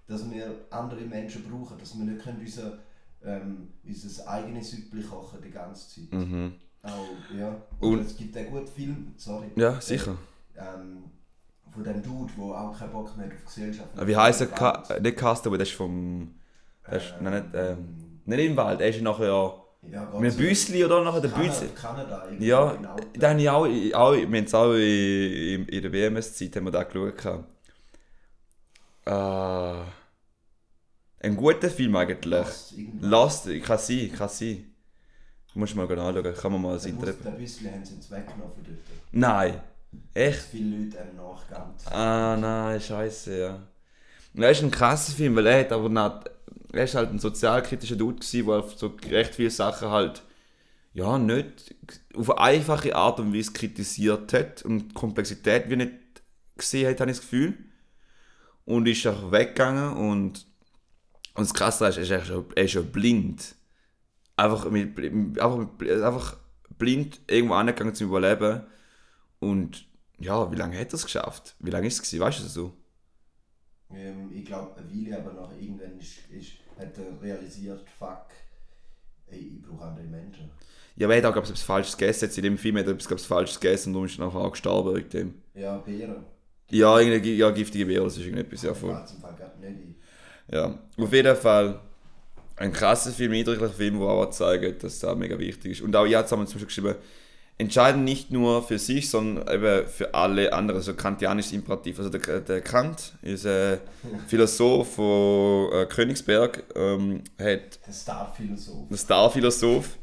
dass wir andere Menschen brauchen, dass wir nicht können unser, ähm, unser eigenes Süppli kochen die ganze Zeit. Mhm. Auch, ja. Und- Und es gibt einen guten Film, sorry. Ja, sicher. Ähm, von dem Dude, der auch keinen Bock mehr hat auf Gesellschaft Ah, Wie heisst der? Ka äh, nicht Castaway, das ist vom. Das ist, nein, nicht, ähm, nicht im Wald, er ist nachher ja Ja, Mit einem Büssli oder nachher der Büssli. Kanada, Ja, da habe ich auch, auch wir haben es auch in, in der BMS-Zeit haben wir da geschaut. Äh, ein guter Film eigentlich. Lost. Lost, kann sein, kann sein. Muss mal anschauen, kann man mal das Internet. Der Büssli haben sie jetzt weggenommen von dort. Nein, echt? Viele Leute haben nachgegangen. Ah, nein, scheiße, ja. Und er ist ein krasser Film, weil er hat aber nicht, er ist halt ein sozialkritischer Dude gewesen, der auf so recht viele Sachen halt, ja, nicht auf eine einfache Art und Weise kritisiert hat und die Komplexität wie nicht gesehen hat, habe ich das Gefühl. Und ist auch weggegangen und, und das Krasse ist, er ist, er ist schon blind. Einfach, mit, einfach, einfach blind irgendwo angegangen zum Überleben. Und ja, wie lange hat er es geschafft? Wie lange ist es gewesen? Weißt du das so? Ähm, ich glaube, eine Weile, aber nach irgendwann ist, ist, hat er realisiert, fuck, ey, ich brauche andere Menschen. Ja, aber er hat auch, glaube ich, etwas Falsches gegessen. Jetzt in dem Film hat er etwas Falsches gegessen und darum ist er nachher auch gestorben wegen dem. Ja, Beeren. Ja, irgendeine ja, giftige Beere, das ist irgendetwas, ja voll. Ja, auf jeden Fall ein krasser Film, eindrücklicher Film, der auch zeigt, dass das mega wichtig ist. Und auch jetzt haben wir zum Beispiel geschrieben, entscheiden nicht nur für sich, sondern eben für alle anderen, so kantianisches Imperativ. Also der, der Kant ist ein Philosoph von äh, Königsberg, ähm, hat Der Star-Philosoph. ein Star-Philosoph.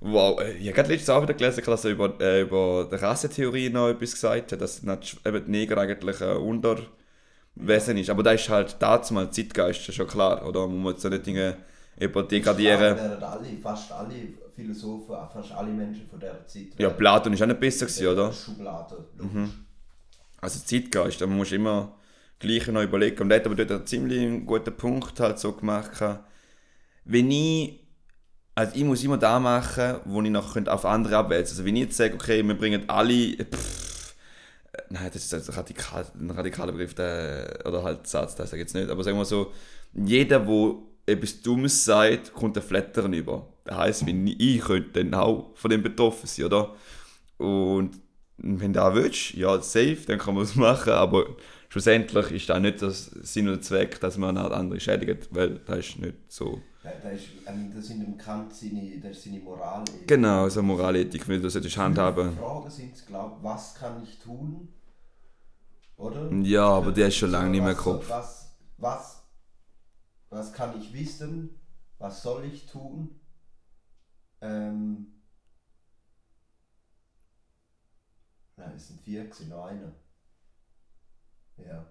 Wow, äh, ich habe gerade letztens auch wieder gelesen, dass er über, äh, über die Rassentheorie noch etwas gesagt hat, dass eben die Neger eigentlich ein Unterwesen ist. Aber da ist halt dazu mal Zeitgeist, ist schon klar, oder? Man muss so nicht Dinge über degradieren. Werden alle, fast alle Philosophen, fast alle Menschen von dieser Zeit. Ja, Platon ist auch nicht besser gewesen, oder? Schublade. Also Zeitgeist, da muss immer gleich noch überlegen. Und er hat aber dort einen ziemlich guten Punkt halt so gemacht. Wenn ich, also ich muss immer da machen, wo ich noch könnte auf andere abwälzen. Also wenn ich jetzt sage, okay, wir bringen alle, pff, nein, das ist ein, radikal, ein radikaler Begriff, der, oder halt Satz, das sage ich jetzt nicht, aber sagen wir so, jeder, der etwas Dummes sagt, kommt ein Flattern über. Das heisst, wenn ich, könnte dann auch von dem betroffen sein, oder? Und wenn du das willst, ja, safe, dann kann man es machen, aber schlussendlich ist das nicht das Sinn und Zweck, dass man halt andere schädigt, weil das ist nicht so. Da, da ist, das sind im Kant seine, das ist seine Moral. Genau, so Moralethik, wie du solltest handhaben. Die Fragen sind, glaube was kann ich tun? Oder? Ja, aber der ist schon lange nicht mehr Kopf. Was, was, was kann ich wissen? Was soll ich tun? Ähm, nein, es sind vier, gewesen, noch einer. Ja.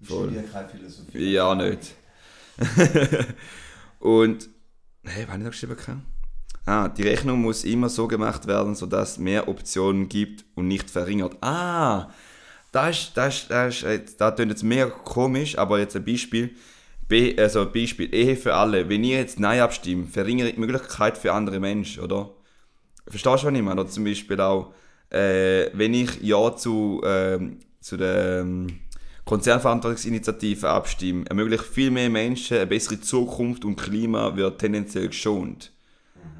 Ich Voll. studiere keine Philosophie. Ja, nicht. und, hey, was habe ich da geschrieben? Ah, die Rechnung muss immer so gemacht werden, sodass mehr Optionen gibt und nicht verringert. Ah, das das das ist, jetzt- das klingt jetzt mega komisch, aber jetzt ein Beispiel. B, also Beispiel, Ehe für alle. Wenn ich jetzt Nein abstimme, verringere ich die Möglichkeit für andere Menschen, oder? Verstehst du, was ich meine? Oder zum Beispiel auch, äh, wenn ich Ja zu, ähm, zu der ähm, Konzernverantwortungsinitiative abstimme, ermöglicht viel mehr Menschen eine bessere Zukunft und Klima wird tendenziell geschont.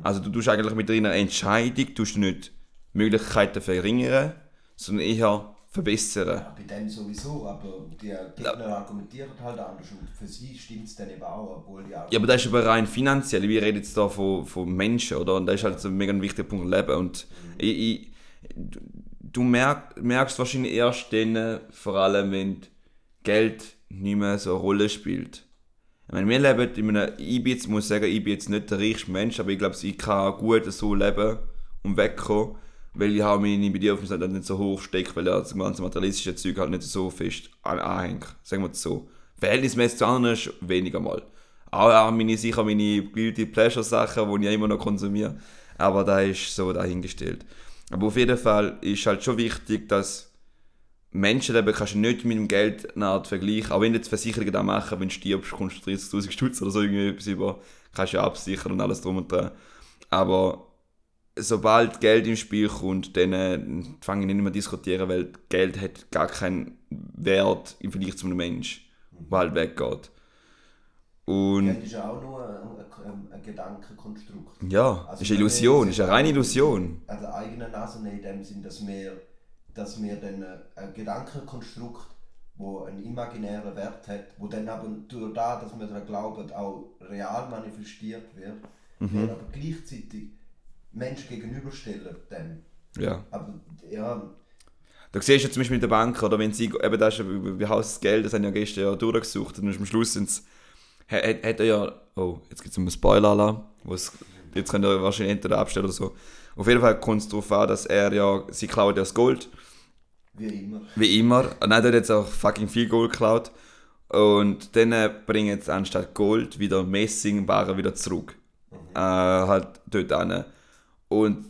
Also du tust eigentlich mit deiner Entscheidung tust du nicht Möglichkeiten verringern, sondern eher verbessern. Ja, bei dem sowieso, aber die Gegner argumentieren halt anders und für sie stimmt es dann eben auch, obwohl die auch. Ja, aber das ist aber rein finanziell. Wir reden jetzt da von, von Menschen, oder? Und das ist halt so ein mega wichtiger Punkt Leben. Und ich, ich, du- merk, merkst wahrscheinlich erst dann, vor allem, wenn Geld nicht mehr so eine Rolle spielt. Ich meine, wir leben in einem, ich bin jetzt, muss sagen, ich bin jetzt nicht der reichste Mensch, aber ich glaube, ich kann gut so leben und wegkommen, weil ich habe meine Bedürfnisse halt nicht so hoch stecke, weil das ganze materialistische Zeug halt nicht so fest an- anhängt. Sagen wir es so. Verhältnismäßig zu anderen ist weniger mal. Auch meine, sicher meine Guilty Pleasure Sachen, die ich immer noch konsumiere. Aber da ist so dahingestellt. Aber auf jeden Fall ist halt schon wichtig, dass Menschenleben kannst du nicht mit dem Geld vergleichen. Auch wenn du jetzt Versicherungen da machen, wenn du stirbst, kommst du 30'000 Stutz oder so irgendwie über. Kannst du ja absichern und alles drum und dran. Aber sobald Geld ins Spiel kommt, dann äh, fange ich nicht mehr diskutieren, weil Geld hat gar keinen Wert im Vergleich zu einem Menschen, der halt weggeht. Und Geld ist ja auch nur ein, ein, ein Gedankenkonstrukt. ja, Also ist eine Illusion, ist eine reine Illusion. An der eigenen Nase in dem Sinn, dass wir, dass wir dann ein, ein Gedankenkonstrukt, wo einen imaginären Wert hat, wo dann aber durch das, dass wir daran glauben, auch real manifestiert wird, mhm. aber gleichzeitig Menschen gegenüberstellen dem. Ja. Aber ja, Da siehst du zum Beispiel mit der Bank, oder wenn sie, eben das ist, ja- wie heißt das Geld, das haben ja gestern ja durchgesucht und am Schluss sind's, hat, hat er ja, oh, jetzt gibt es einen Spoiler-Alarm, jetzt könnt ihr wahrscheinlich entweder abstellen oder so. Auf jeden Fall kommt es darauf an, dass er ja, sie klaut ja das Gold, wie immer. wie immer. Nein, der hat jetzt auch fucking viel Gold geklaut. Und dann äh, bringen sie anstatt Gold wieder Messingwaren wieder zurück. Äh, halt dort hin. Und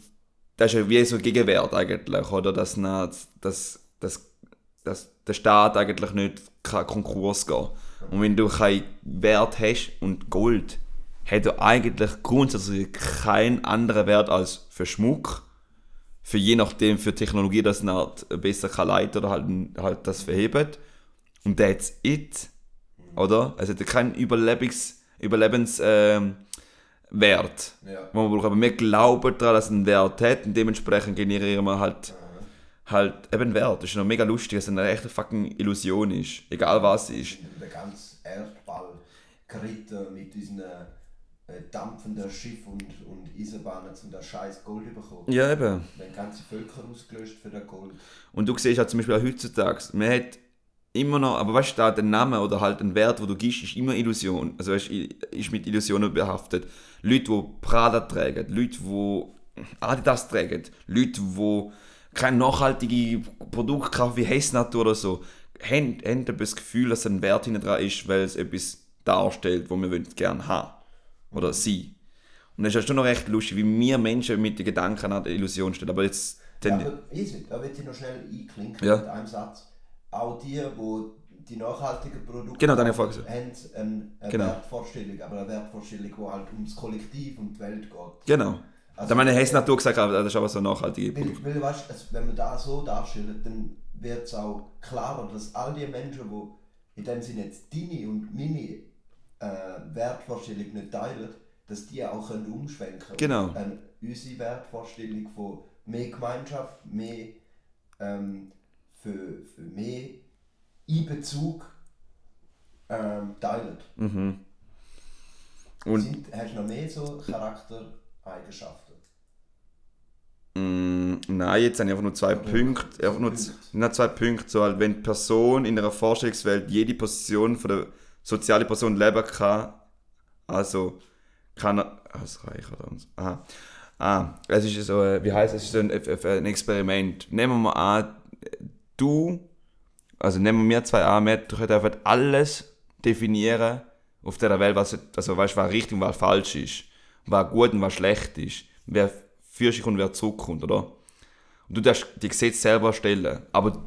das ist ja wie so Gegenwert eigentlich, oder? Dass, nicht, dass, dass, dass der Staat eigentlich nicht kann Konkurs gehen Und wenn du keinen Wert hast und Gold hat ja eigentlich grundsätzlich keinen anderen Wert als für Schmuck, für je nachdem für Technologie, dass man halt besser kann leiten oder halt, halt das verhebt. Und that's it. Oder? Also hat keinen Überlebens, Überlebens, ähm, Wert, Ja. wo man braucht. Aber wir glauben daran, dass es einen Wert hat und dementsprechend generieren wir halt, halt eben Wert. Das ist noch mega lustig, dass es eine echte fucking Illusion ist. Egal was es ist. Der ganze Erdball geritten mit diesen äh, dampfenden Schiffen und, und Eisenbahnen, um das scheiß Gold bekommen. Ja, eben. Wenn ganze Völker ausgelöscht für das Gold. Und du siehst halt zum Beispiel auch heutzutage, man hat immer noch, aber weißt du, da der Name oder halt ein Wert, wo du gibst, ist immer Illusion. Also weißt, ist mit Illusionen behaftet. Leute, die Prada tragen, Leute, die Adidas tragen, Leute, die kein nachhaltige Produkt kaufen wie Hessnatur oder so, haben, haben das Gefühl, dass ein Wert hinten dran ist, weil es etwas darstellt, wo wir gerne haben. Oder sein. Und das ist ja schon noch recht lustig, wie wir Menschen mit den Gedanken an die Illusion stehen. Aber jetzt... Ja, aber easy, da will ich noch schnell einklinken Ja. mit einem Satz. Auch die, wo die nachhaltigen Produkte Genau, dann ich haben eine, eine Genau. Wertvorstellung, aber eine Wertvorstellung, die halt ums Kollektiv und die Welt geht. Genau. Also- da meine Hess Natur gesagt, aber das ist aber so nachhaltige Produkt. Weil, weil weißt, es, wenn man da so darstellt, dann wird es auch klarer, dass all die Menschen, die in dem Sinne jetzt deine und meine äh, Wertvorstellung nicht teilen, dass die auch können umschwenken können. Genau. Ähm, unsere Wertvorstellung von mehr Gemeinschaft, mehr ähm, für, für mehr Einbezug ähm, teilen. Mhm. Und Sind, hast du noch mehr so Charaktereigenschaften? mh, nein, jetzt habe ich einfach nur zwei Oder Punkte. Einfach nur, nur zwei Punkte. So, halt, wenn die Person in einer Vorstellungswelt jede Position von der sozialen Person leben kann, also kann er. Ah, das reicht oder. Aha. Ah, es ist so, äh, wie heißt es ist so ein, ein Experiment. Nehmen wir mal an, du, also nehmen wir zwei an, wir einfach alles definieren auf dieser Welt, was, also weißt, was richtig und was falsch ist, was gut und was schlecht ist, wer für sich und wer zurückkommt, oder? Und du darfst die Gesetze selber stellen, aber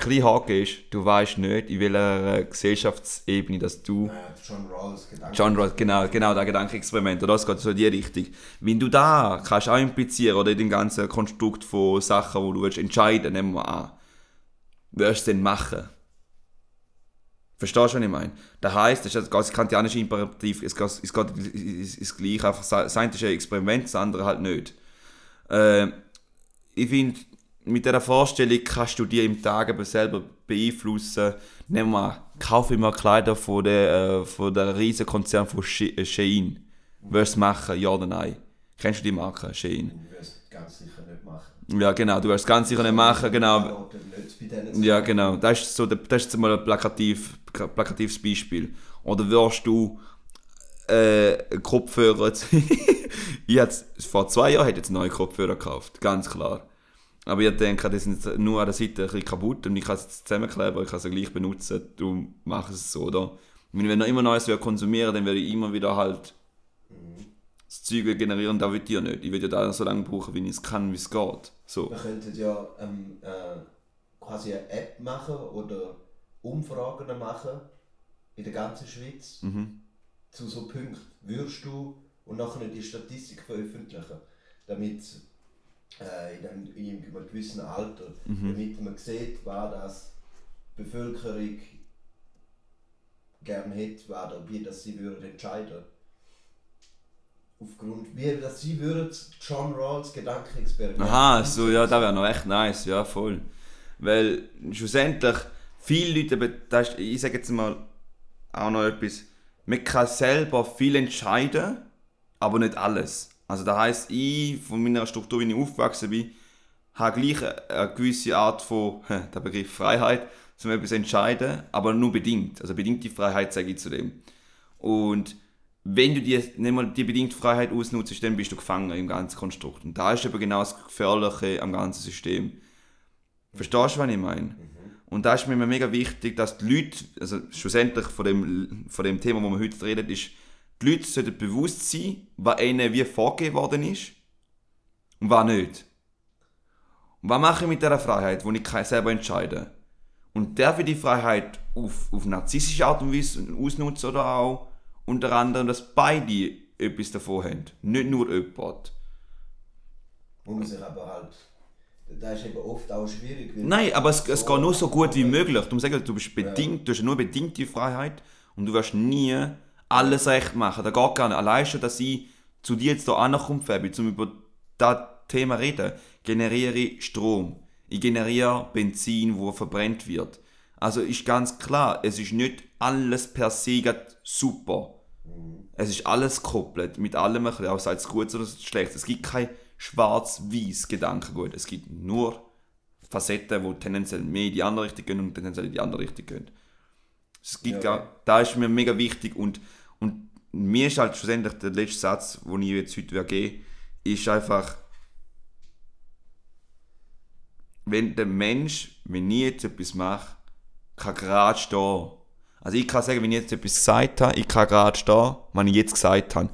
kleine Haken ist, du weißt nicht, in welcher Gesellschaftsebene dass du John Rawls Gedanken. John Ross, genau, genau, das Gedankenexperiment, oder? Das geht so in die Richtung. Wenn du da kannst auch implizieren, oder in dem ganzen Konstrukt von Sachen, wo du willst entscheiden, nehmen wir an, wirst du es denn machen? Verstehst du, was ich meine? Das heisst, das ist das kantianische Imperativ, es geht, es geht es ist gleich, einfach das eine ist ein Experiment, das andere halt nicht. Äh, ich finde, mit dieser Vorstellung kannst du dir im Tag eben selber beeinflussen. Nehmen wir an, kaufe immer Kleider von der, äh, von der riesen Konzern von She- äh, Shein. Wirst du es machen, ja oder nein? Kennst du die Marke, Shein? Ich würde es ganz sicher nicht machen. Ja, genau, du wirst es ganz sicher nicht machen, genau. Ja, genau. Das ist, so, das ist mal ein plakativ, plakatives Beispiel. Oder wirst du äh, Kopfhörer. ich vor zwei Jahren hätte ich jetzt neue Kopfhörer gekauft, ganz klar. Aber ich denke, die sind jetzt nur an der Seite ein bisschen kaputt und ich kann es zusammenkleben, ich kann sie gleich benutzen. Du machst es so, oder? Und wenn ich immer Neues konsumieren dann werde ich immer wieder halt das Zeug generieren, das will ich ja nicht. Ich will ja da so lange brauchen, wie ich es kann, wie es geht. So. Wir könnten ja ähm, äh, quasi eine App machen oder Umfragen machen in der ganzen Schweiz Mhm. zu so Punkten. Würdest du und nachher die Statistik veröffentlichen, damit äh, in, einem, in einem gewissen Alter, Mhm. damit man sieht, was das die Bevölkerung gerne hätte, was oder wie das sie würden entscheiden. Aufgrund, wie das sie würden John Rawls Gedankenexperiment. Aha, so, ja, das wäre noch echt nice, ja, voll. Weil schlussendlich, viele Leute, das ist, ich sage jetzt mal auch noch etwas, man kann selber viel entscheiden, aber nicht alles. Also das heisst, ich, von meiner Struktur, wie ich aufgewachsen bin, habe gleich eine, gewisse Art von, der Begriff Freiheit, um etwas zu entscheiden, aber nur bedingt. Also bedingte Freiheit sage ich zu dem. Und wenn du die, nicht mal die bedingte Freiheit ausnutzt, dann bist du gefangen im ganzen Konstrukt. Und da ist eben genau das Gefährliche am ganzen System. Verstehst du, was ich meine? Und da ist mir mega wichtig, dass die Leute, also schlussendlich von dem, von dem Thema, wo wir heute reden, ist, die Leute sollten bewusst sein, was ihnen wie vorgegeben worden ist und was nicht. Und was mache ich mit dieser Freiheit, wo ich kann selber entscheide? Und darf ich die Freiheit auf, auf narzisstische Art und Weise ausnutzen oder auch unter anderem, dass beide etwas davon haben, nicht nur jemand. Wo man sich aber halt. Das ist eben oft auch schwierig. Nein, aber es, es geht nur so gut wie möglich. Du sagen, du bist bedingt, du hast nur bedingte Freiheit und du wirst nie alles recht machen. Da geht gar nicht. Allein schon, dass ich zu dir jetzt hier ankomme, Fabi, um über das Thema reden, generiere ich Strom. Ich generiere Benzin, wo verbrennt wird. Also ist ganz klar, es ist nicht alles per se super. Es ist alles gekoppelt, mit allem, ein bisschen, auch sei es gut oder schlecht. Es gibt kein schwarz-weiß Gedankengut. Es gibt nur Facetten, die tendenziell mehr in die andere Richtung gehen und tendenziell in die andere Richtung gehen. Es gibt Ja. gar, da ist mir mega wichtig und, und mir ist halt schlussendlich der letzte Satz, den ich jetzt heute geben ist einfach, wenn der Mensch, wenn ich jetzt etwas mache, kann gerade stehen. Also ich kann sagen, wenn ich jetzt etwas gesagt habe, ich kann gerade stehen, was ich jetzt gesagt habe.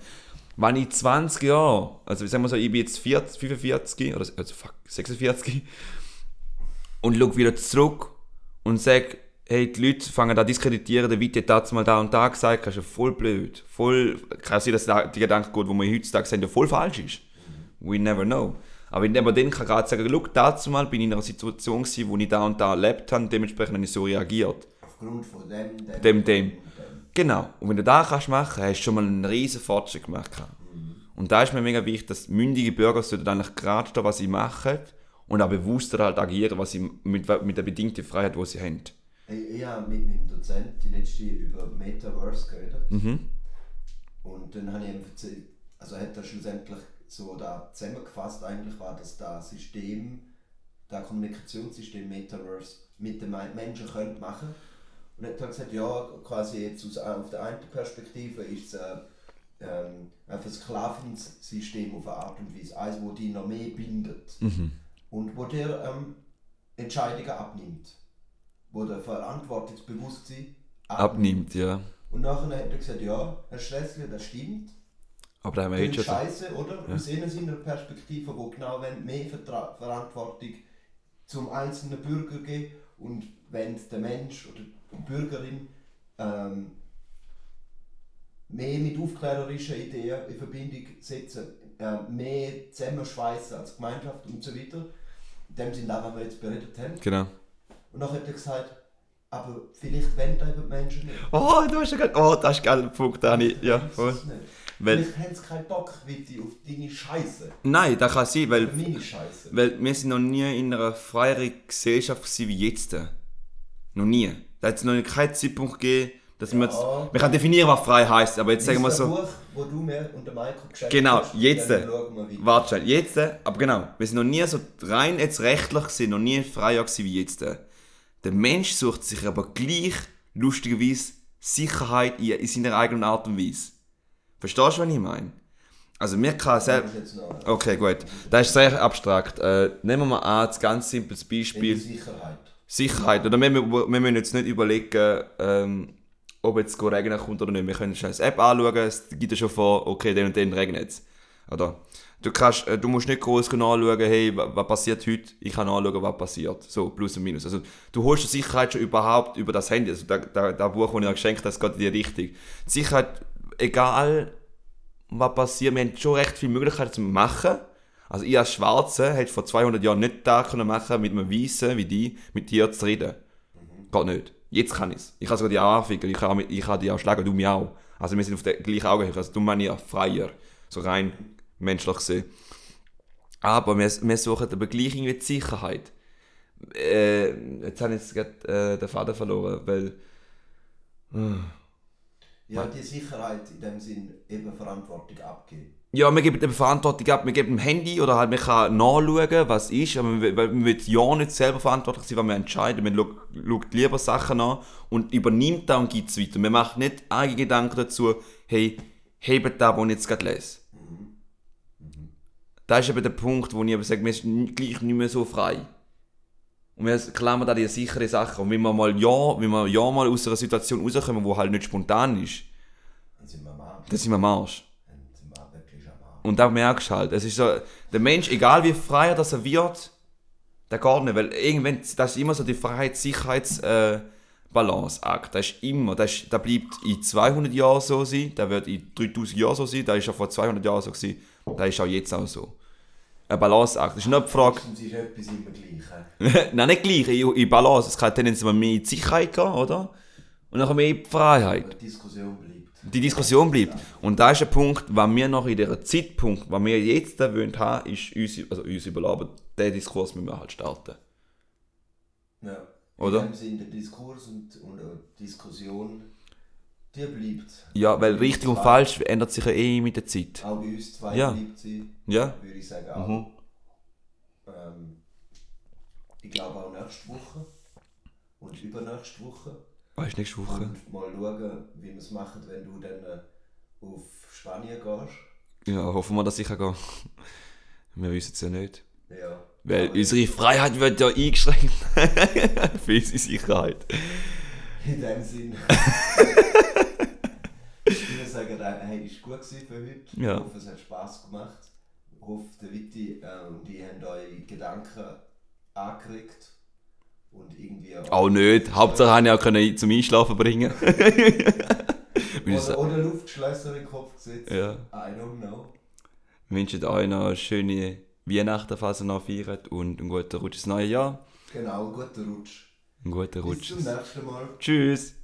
Wenn ich 20 Jahre, also sagen wir so, ich bin jetzt 40, 45 oder also fuck, 46 und schaue wieder zurück und sage, hey, die Leute fangen an zu diskreditieren, der Witte hat das mal da und da gesagt, das ist ja voll blöd. Voll, kann sein, dass der- die Gedanken gut, die wir heutzutage sehen, ja voll falsch ist. We never know. Aber wenn man dann kann gerade sagen, schau, dazu mal bin ich in einer Situation gewesen, wo ich da und da erlebt habe, dementsprechend habe ich so reagiert. Aufgrund von dem, dem, Dem, dem. Genau. Und wenn du das kannst machen, hast du schon mal einen riesen Fortschritt gemacht. Und da ist mir mega wichtig, dass mündige Bürger sollten eigentlich gerade stehen, was sie machen und auch bewusster halt agieren, was sie mit, mit der bedingten Freiheit, die sie haben. Ich, ich habe mit meinem Dozent die letzte über Metaverse geredet. Mhm. Und dann habe ich ihm erzählt, also hat er schlussendlich so da zusammengefasst, eigentlich war das das System, das Kommunikationssystem Metaverse mit den Men- Menschen könnte machen. Und er hat dann gesagt, ja, quasi jetzt aus, auf der einen Perspektive ist es äh, ähm, ein Sklavensystem auf eine Art und Weise, eins, wo die noch mehr bindet und wo dir ähm, Entscheidungen abnimmt, wo der Verantwortungsbewusstsein Abnimmt, ja. und nachher hat er gesagt, ja, Herr Schleswig, das stimmt. Aber da haben wir Das scheiße, oder? Aus ihnen seiner Perspektive, wo genau wenn mehr Vertra Verantwortung zum einzelnen Bürger geben und wenn der Mensch oder die Bürgerin ähm, mehr mit aufklärerischen Ideen in Verbindung setzen, äh, mehr zusammenschweißen als Gemeinschaft und so weiter. In dem Sinne, auch, was wir jetzt beredet haben. Genau. Und dann hat er gesagt, aber vielleicht wollen das eben die Menschen nicht. Oh, du hast ja. Oh, das ist ein geiler Punkt, Dani. Ja, voll. Weil, Vielleicht haben sie keinen Bock, Witti, auf deine Scheiße. nein, das kann sein, weil meine Scheiße. Weil wir sind noch nie in einer freieren Gesellschaft gewesen wie jetzt. Noch nie. Da hat es noch keinen Zeitpunkt gegeben, dass wir jetzt, Ja. Man kann definieren, was frei heißt, aber jetzt sagen wir so. Buch, wo du mir und der Michael geschenkt Genau, hast, jetzt. Warte jetzt, aber genau, wir sind noch nie so rein jetzt rechtlich gewesen, noch nie freier gewesen wie jetzt. Der Mensch sucht sich aber gleich, lustigerweise, Sicherheit in, in seiner eigenen Art und Weise. Verstehst du, was ich meine? Also mir kann selbst... Okay, gut. Das ist sehr abstrakt. Äh, nehmen wir mal an, ein ganz simples Beispiel. Sicherheit. Sicherheit. Oder wir, wir, wir müssen jetzt nicht überlegen, ähm, ob jetzt regnen kommt oder nicht. Wir können eine App anschauen, es gibt ja schon vor, okay, den und den regnet es. Oder? Du, kannst, äh, du musst nicht groß nachschauen, hey, wa- was passiert heute, ich kann nachschauen, was passiert. So, plus und minus. Also, du holst die Sicherheit schon überhaupt über das Handy. Also, das da, da Buch, das ich dir geschenkt habe, das geht in die Richtung. Die Sicherheit, egal was passiert, wir haben schon recht viele Möglichkeiten zu machen. Also ich als Schwarze hätte vor 200 Jahren nicht da können machen mit einem Weißen wie die, mit dir zu reden. Geht nicht. Jetzt kann ich es. Ich kann sogar die anficken, ich kann, ich die auch schlagen, du mich auch. Also wir sind auf der gleichen Augenhöhe, also du meine ich freier, so rein menschlich gesehen. Aber wir, wir suchen aber gleich irgendwie die Sicherheit. Äh, jetzt habe ich jetzt gerade äh, den Faden verloren, weil... Ja, die Sicherheit in dem Sinn eben Verantwortung abgeben. Ja, wir geben eben Verantwortung ab, wir geben dem Handy oder halt, man kann nachschauen, was ist, aber wir, weil wir will ja nicht selber verantwortlich sein, was wir entscheiden. Man schaut, lieber Sachen an und übernimmt das und gibt es weiter. Man macht nicht eigene Gedanken dazu, hey, hebt das, was ich jetzt gerade lese. Das ist eben der Punkt, wo ich eben sage, ist n- gleich nicht mehr so frei. Und wir klammern da die sichere Sache. Und wenn wir mal ja, wenn wir ja mal aus einer Situation rauskommen, wo halt nicht spontan ist, Dann sind wir am Arsch. dann sind wir am Arsch. Sind wir. Und da merkst du halt, es ist so, der Mensch, egal wie freier das er wird, der geht nicht, weil irgendwann, das ist immer so die Freiheits-Sicherheits-Balance-Akt, das ist immer, das, ist, das bleibt in 200 Jahren so sein, das wird in 3000 Jahren so sein, das ist ja vor 200 Jahren so gewesen, das ist auch jetzt auch so. Ein Balanceakt, das ist nicht die Frage, Sonst ist etwas immer gleich. nein, nicht gleich, in, in Balance, es kann tendenziell mehr in die Sicherheit gehen, oder? Und dann mehr in die Freiheit. Die Diskussion bleibt. die Diskussion bleibt. Und da ist ein Punkt, was wir noch in dieser Zeitpunkt, was wir jetzt da wollen haben, ist uns, also uns überladen. Den Diskurs müssen wir halt starten. Ja. Oder? In dem Sinn, der Diskurs und, und die Diskussion, die bleibt. Ja, weil richtig und falsch ändert sich ja eh mit der Zeit. Auch bei uns zwei Ja. bleibt sie, Ja? würde ich sagen. Auch. Mhm. Ähm, ich glaube auch nächste Woche und übernächste Woche. Weißt du, nächste Woche? Und mal schauen, wie wir es machen, wenn du dann äh, auf Spanien gehst. Ja, hoffen wir, dass ich gehe. Wir wissen es ja nicht. Ja. Weil unsere Freiheit wird ja eingeschränkt. Für unsere Sicherheit. In dem Sinn. ich würde sagen, hey, ist gut gewesen für heute. Ja. Ich hoffe, es hat Spass gemacht. Ich hoffe, der Witti äh, und die haben eure Gedanken angeregt. Und irgendwie Auch nicht. Hauptsache habe ich auch können zum Einschlafen bringen. Wir Oder, oder Luftschlösser in den Kopf gesetzt. Ja. I don't know. wünschen euch noch eine schöne Weihnachten, falls ihr noch feiert und einen guten Rutsch ins neue Jahr. Genau, guter Rutsch. Einen guten Bis Rutsch. zum nächsten Mal. Tschüss.